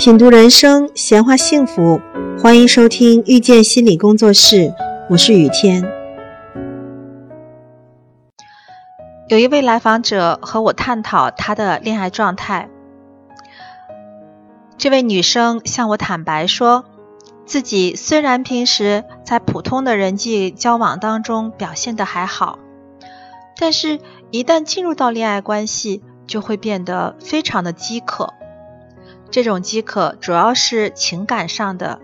品读人生，闲话幸福，欢迎收听遇见心理工作室，我是雨天。有一位来访者和我探讨他的恋爱状态。这位女生向我坦白说，自己虽然平时在普通的人际交往当中表现的还好，但是一旦进入到恋爱关系，就会变得非常的饥渴。这种饥渴主要是情感上的，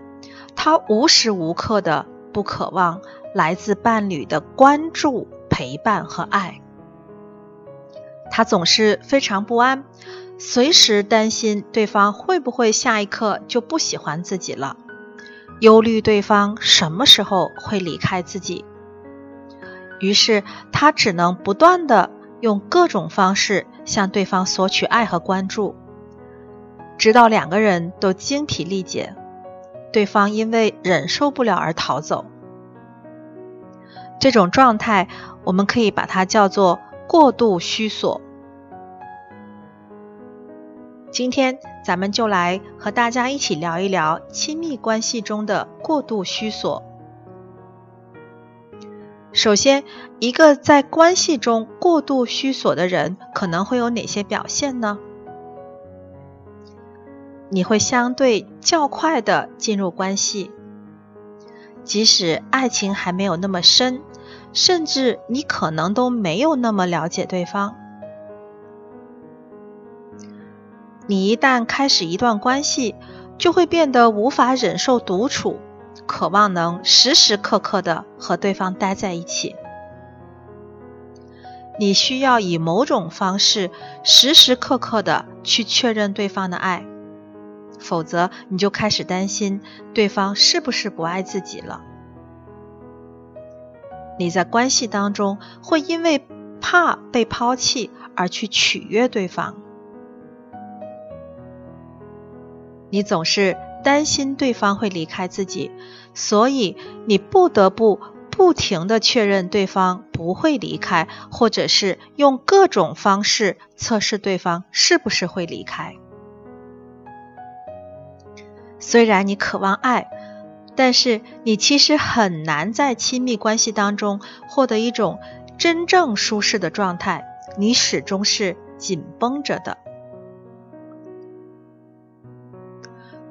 他无时无刻的不渴望来自伴侣的关注、陪伴和爱。他总是非常不安，随时担心对方会不会下一刻就不喜欢自己了，忧虑对方什么时候会离开自己。于是他只能不断的用各种方式向对方索取爱和关注。直到两个人都精疲力竭，对方因为忍受不了而逃走。这种状态，我们可以把它叫做过度虚索。今天，咱们就来和大家一起聊一聊亲密关系中的过度虚索。首先，一个在关系中过度虚索的人，可能会有哪些表现呢？你会相对较快的进入关系，即使爱情还没有那么深，甚至你可能都没有那么了解对方。你一旦开始一段关系，就会变得无法忍受独处，渴望能时时刻刻的和对方待在一起。你需要以某种方式时时刻刻的去确认对方的爱。否则，你就开始担心对方是不是不爱自己了。你在关系当中会因为怕被抛弃而去取悦对方，你总是担心对方会离开自己，所以你不得不不停的确认对方不会离开，或者是用各种方式测试对方是不是会离开。虽然你渴望爱，但是你其实很难在亲密关系当中获得一种真正舒适的状态，你始终是紧绷着的。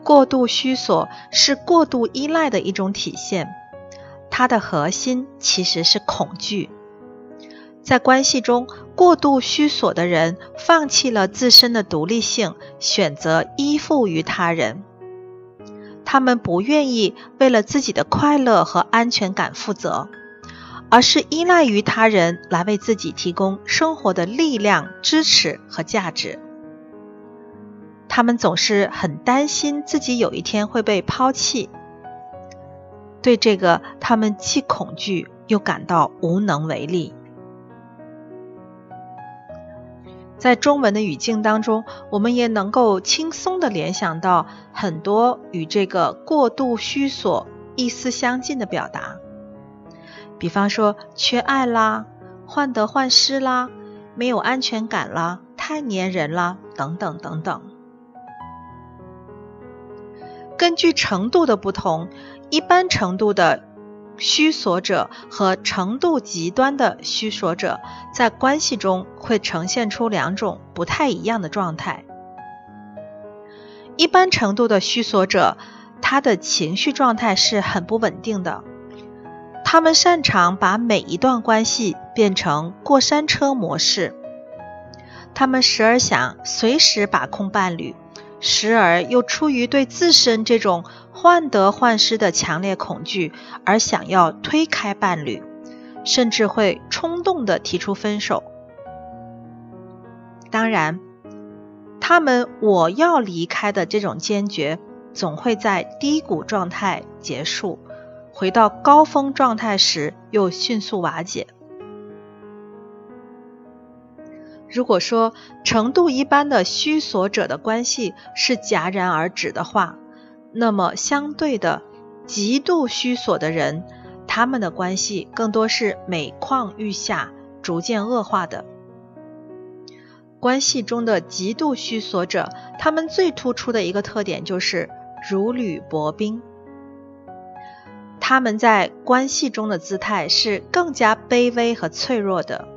过度需索是过度依赖的一种体现，它的核心其实是恐惧。在关系中，过度需索的人放弃了自身的独立性，选择依附于他人。他们不愿意为了自己的快乐和安全感负责，而是依赖于他人来为自己提供生活的力量、支持和价值。他们总是很担心自己有一天会被抛弃，对这个他们既恐惧又感到无能为力。在中文的语境当中，我们也能够轻松的联想到很多与这个过度需索意思相近的表达，比方说缺爱啦、患得患失啦、没有安全感啦、太粘人啦等等等等。根据程度的不同，一般程度的。虚索者和程度极端的虚索者在关系中会呈现出两种不太一样的状态。一般程度的虚索者，他的情绪状态是很不稳定的。他们擅长把每一段关系变成过山车模式。他们时而想随时把控伴侣，时而又出于对自身这种。患得患失的强烈恐惧，而想要推开伴侣，甚至会冲动的提出分手。当然，他们我要离开的这种坚决，总会在低谷状态结束，回到高峰状态时又迅速瓦解。如果说程度一般的虚索者的关系是戛然而止的话，那么，相对的，极度虚索的人，他们的关系更多是每况愈下、逐渐恶化的。关系中的极度虚索者，他们最突出的一个特点就是如履薄冰。他们在关系中的姿态是更加卑微和脆弱的，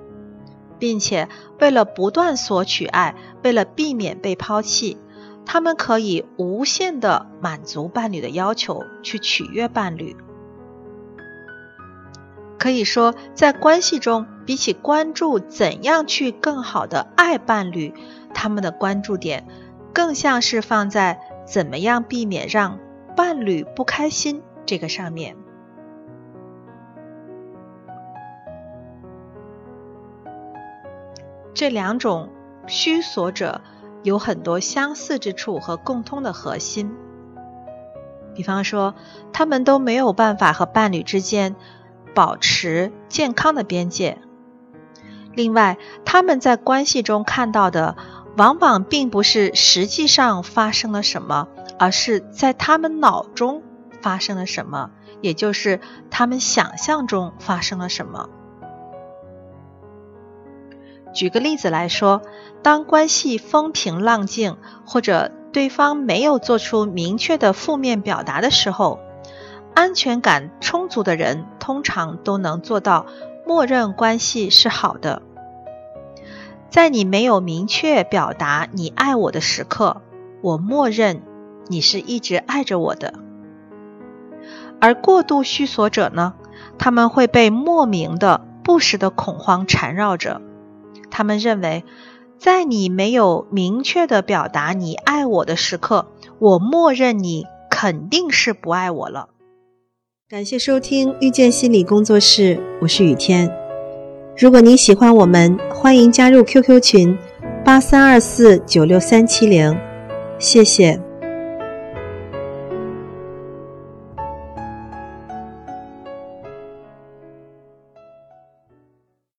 并且为了不断索取爱，为了避免被抛弃，他们可以无限的满足伴侣的要求，去取悦伴侣。可以说，在关系中，比起关注怎样去更好的爱伴侣，他们的关注点更像是放在怎么样避免让伴侣不开心这个上面。这两种虚索者有很多相似之处和共通的核心，比方说，他们都没有办法和伴侣之间。保持健康的边界。另外，他们在关系中看到的，往往并不是实际上发生了什么，而是在他们脑中发生了什么，也就是他们想象中发生了什么。举个例子来说，当关系风平浪静，或者对方没有做出明确的负面表达的时候。安全感充足的人通常都能做到默认关系是好的。在你没有明确表达你爱我的时刻，我默认你是一直爱着我的。而过度虚索者呢？他们会被莫名的不实的恐慌缠绕着。他们认为，在你没有明确的表达你爱我的时刻，我默认你肯定是不爱我了。感谢收听遇见心理工作室，我是雨天。如果您喜欢我们，欢迎加入 QQ 群八三二四九六三七零，谢谢。